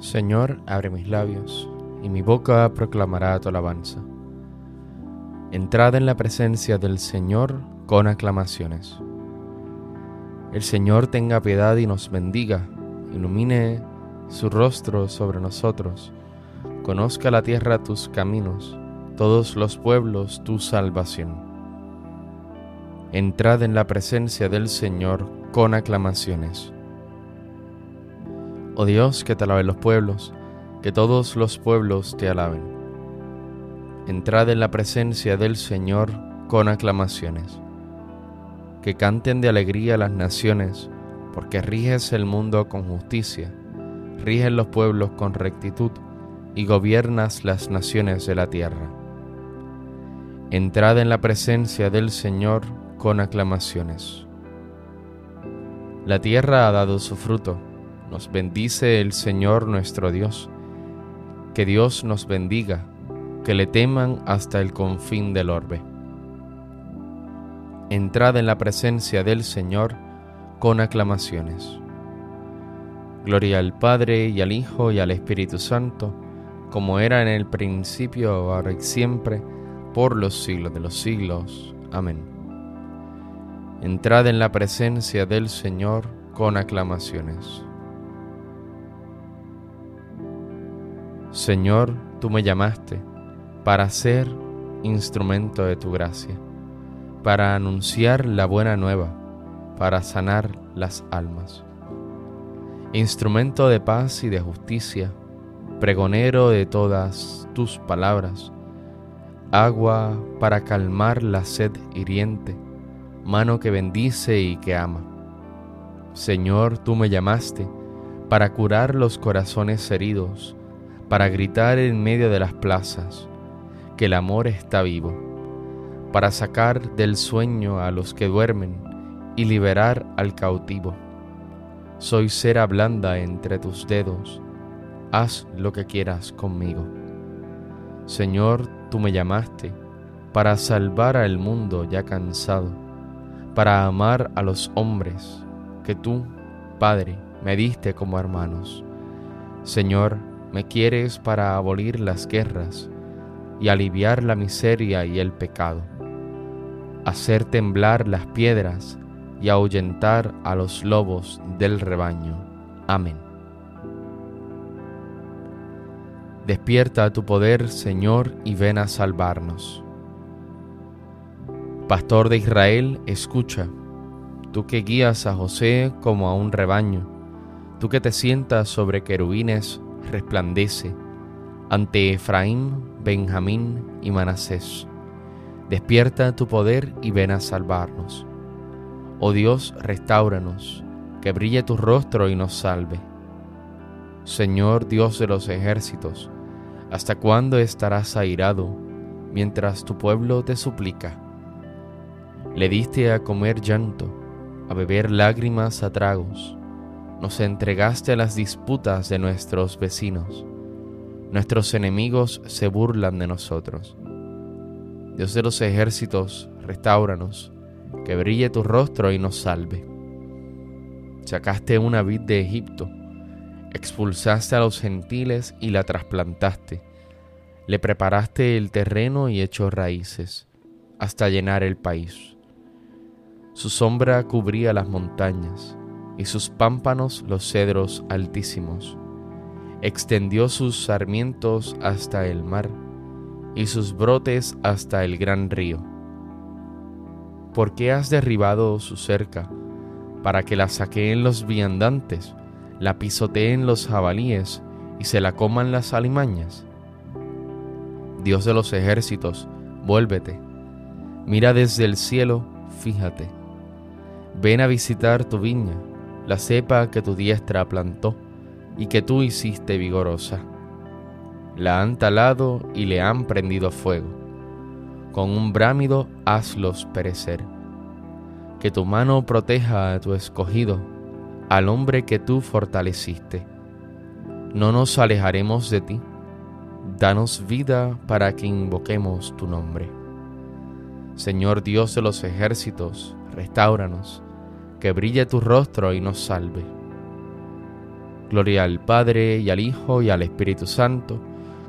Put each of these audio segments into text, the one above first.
Señor, abre mis labios, y mi boca proclamará tu alabanza. Entrad en la presencia del Señor con aclamaciones. El Señor tenga piedad y nos bendiga, ilumine su rostro sobre nosotros, conozca la tierra tus caminos, todos los pueblos tu salvación. Entrad en la presencia del Señor con aclamaciones. Oh Dios, que te alaben los pueblos, que todos los pueblos te alaben. Entrad en la presencia del Señor con aclamaciones. Que canten de alegría las naciones, porque riges el mundo con justicia, rigen los pueblos con rectitud y gobiernas las naciones de la tierra. Entrad en la presencia del Señor con aclamaciones. La tierra ha dado su fruto nos bendice el Señor nuestro Dios. Que Dios nos bendiga, que le teman hasta el confín del orbe. Entrad en la presencia del Señor con aclamaciones. Gloria al Padre y al Hijo y al Espíritu Santo, como era en el principio, ahora y siempre, por los siglos de los siglos. Amén. Entrad en la presencia del Señor con aclamaciones. Señor, tú me llamaste para ser instrumento de tu gracia, para anunciar la buena nueva, para sanar las almas. Instrumento de paz y de justicia, pregonero de todas tus palabras, agua para calmar la sed hiriente, mano que bendice y que ama. Señor, tú me llamaste para curar los corazones heridos, para gritar en medio de las plazas que el amor está vivo, para sacar del sueño a los que duermen y liberar al cautivo. Soy cera blanda entre tus dedos, haz lo que quieras conmigo. Señor, tú me llamaste para salvar al mundo ya cansado, para amar a los hombres que tú, Padre, me diste como hermanos. Señor, me quieres para abolir las guerras y aliviar la miseria y el pecado, hacer temblar las piedras y ahuyentar a los lobos del rebaño. Amén. Despierta tu poder, Señor, y ven a salvarnos. Pastor de Israel, escucha, tú que guías a José como a un rebaño, tú que te sientas sobre querubines, resplandece ante Efraín, Benjamín y Manasés. Despierta tu poder y ven a salvarnos. Oh Dios, restauranos, que brille tu rostro y nos salve. Señor Dios de los ejércitos, ¿hasta cuándo estarás airado mientras tu pueblo te suplica? Le diste a comer llanto, a beber lágrimas a tragos nos entregaste a las disputas de nuestros vecinos. Nuestros enemigos se burlan de nosotros. Dios de los ejércitos, restauranos, que brille tu rostro y nos salve. Sacaste una vid de Egipto, expulsaste a los gentiles y la trasplantaste. Le preparaste el terreno y echó raíces hasta llenar el país. Su sombra cubría las montañas y sus pámpanos los cedros altísimos. Extendió sus sarmientos hasta el mar y sus brotes hasta el gran río. ¿Por qué has derribado su cerca para que la saqueen los viandantes, la pisoteen los jabalíes y se la coman las alimañas? Dios de los ejércitos, vuélvete, mira desde el cielo, fíjate. Ven a visitar tu viña, la cepa que tu diestra plantó y que tú hiciste vigorosa. La han talado y le han prendido fuego. Con un brámido hazlos perecer. Que tu mano proteja a tu escogido, al hombre que tú fortaleciste. No nos alejaremos de ti danos vida para que invoquemos tu nombre. Señor Dios de los ejércitos, restauranos, que brille tu rostro y nos salve. Gloria al Padre y al Hijo y al Espíritu Santo,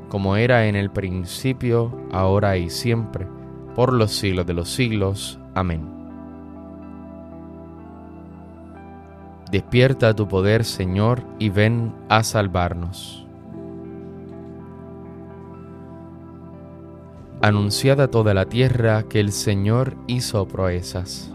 como era en el principio, ahora y siempre, por los siglos de los siglos. Amén. Despierta tu poder, Señor, y ven a salvarnos. anunciada toda la tierra que el Señor hizo proezas.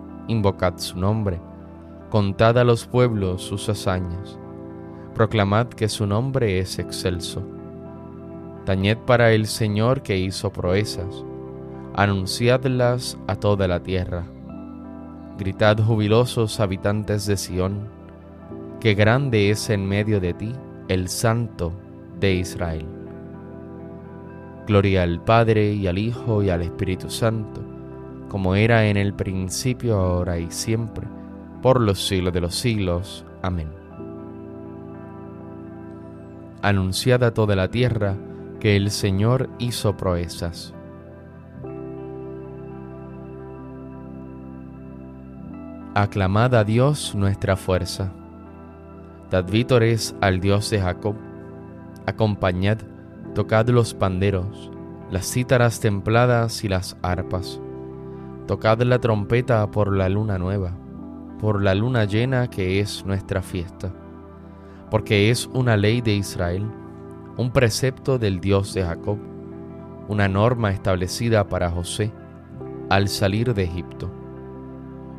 invocad su nombre, contad a los pueblos sus hazañas, proclamad que su nombre es excelso. Tañed para el Señor que hizo proezas, anunciadlas a toda la tierra. Gritad jubilosos habitantes de Sión, que grande es en medio de ti el Santo de Israel. Gloria al Padre y al Hijo y al Espíritu Santo, como era en el principio, ahora y siempre, por los siglos de los siglos. Amén. Anunciada toda la tierra que el Señor hizo proezas. Aclamad a Dios nuestra fuerza. Dad vítores al Dios de Jacob. Acompañad Tocad los panderos, las cítaras templadas y las arpas. Tocad la trompeta por la luna nueva, por la luna llena que es nuestra fiesta, porque es una ley de Israel, un precepto del Dios de Jacob, una norma establecida para José al salir de Egipto.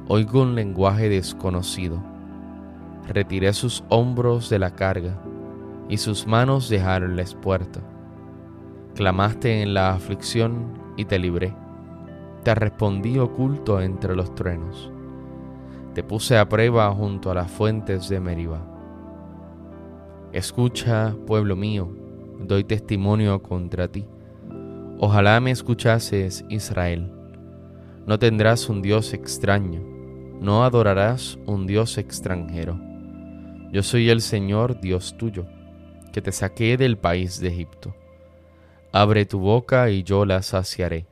Oigo un lenguaje desconocido. Retiré sus hombros de la carga y sus manos dejaron la espuerta Clamaste en la aflicción y te libré. Te respondí oculto entre los truenos. Te puse a prueba junto a las fuentes de Meriba. Escucha, pueblo mío, doy testimonio contra ti. Ojalá me escuchases, Israel. No tendrás un Dios extraño, no adorarás un Dios extranjero. Yo soy el Señor Dios tuyo, que te saqué del país de Egipto. Abre tu boca y yo la saciaré.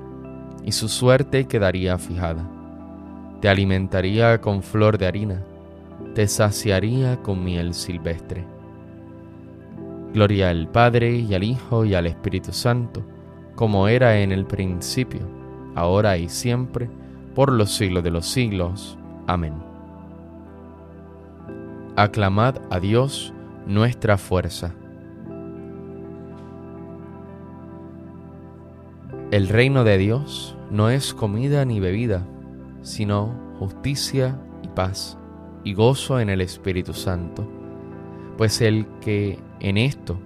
y su suerte quedaría fijada. Te alimentaría con flor de harina, te saciaría con miel silvestre. Gloria al Padre y al Hijo y al Espíritu Santo, como era en el principio, ahora y siempre, por los siglos de los siglos. Amén. Aclamad a Dios nuestra fuerza El reino de Dios no es comida ni bebida, sino justicia y paz y gozo en el Espíritu Santo, pues el que en esto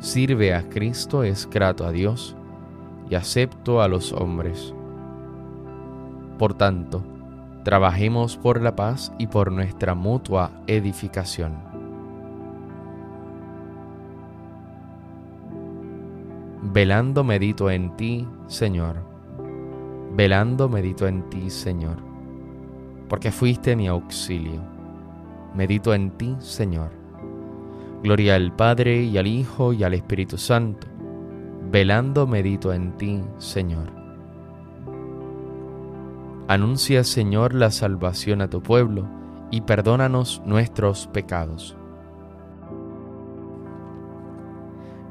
sirve a Cristo es grato a Dios y acepto a los hombres. Por tanto, trabajemos por la paz y por nuestra mutua edificación. Velando medito en ti, Señor. Velando medito en ti, Señor. Porque fuiste mi auxilio. Medito en ti, Señor. Gloria al Padre y al Hijo y al Espíritu Santo. Velando medito en ti, Señor. Anuncia, Señor, la salvación a tu pueblo y perdónanos nuestros pecados.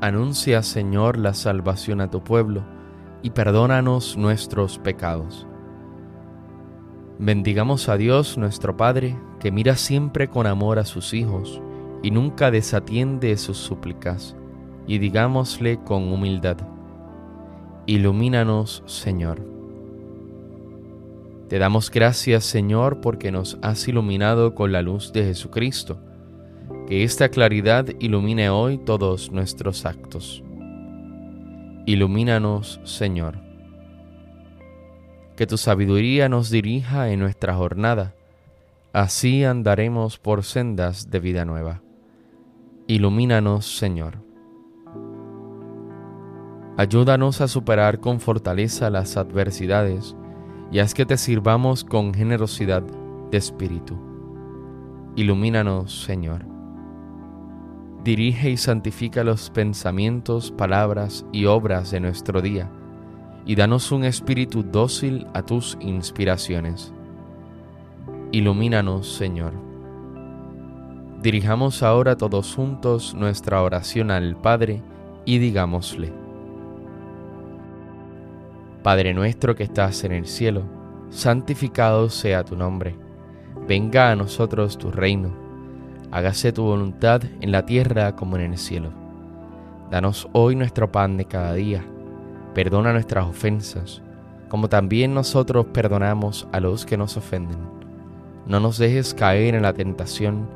Anuncia, Señor, la salvación a tu pueblo, y perdónanos nuestros pecados. Bendigamos a Dios nuestro Padre, que mira siempre con amor a sus hijos, y nunca desatiende sus súplicas, y digámosle con humildad, Ilumínanos, Señor. Te damos gracias, Señor, porque nos has iluminado con la luz de Jesucristo. Que esta claridad ilumine hoy todos nuestros actos. Ilumínanos, Señor. Que tu sabiduría nos dirija en nuestra jornada. Así andaremos por sendas de vida nueva. Ilumínanos, Señor. Ayúdanos a superar con fortaleza las adversidades y haz que te sirvamos con generosidad de espíritu. Ilumínanos, Señor. Dirige y santifica los pensamientos, palabras y obras de nuestro día, y danos un espíritu dócil a tus inspiraciones. Ilumínanos, Señor. Dirijamos ahora todos juntos nuestra oración al Padre y digámosle, Padre nuestro que estás en el cielo, santificado sea tu nombre. Venga a nosotros tu reino. Hágase tu voluntad en la tierra como en el cielo. Danos hoy nuestro pan de cada día. Perdona nuestras ofensas, como también nosotros perdonamos a los que nos ofenden. No nos dejes caer en la tentación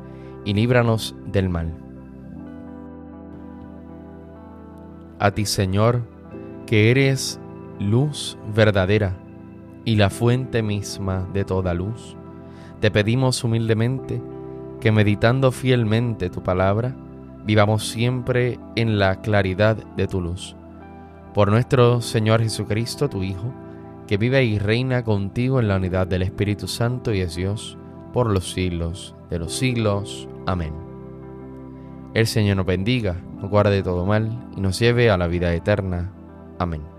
y líbranos del mal. A ti, Señor, que eres luz verdadera y la fuente misma de toda luz, te pedimos humildemente que meditando fielmente tu palabra, vivamos siempre en la claridad de tu luz. Por nuestro Señor Jesucristo, tu Hijo, que vive y reina contigo en la unidad del Espíritu Santo y es Dios, por los siglos de los siglos. Amén. El Señor nos bendiga, nos guarde de todo mal y nos lleve a la vida eterna. Amén.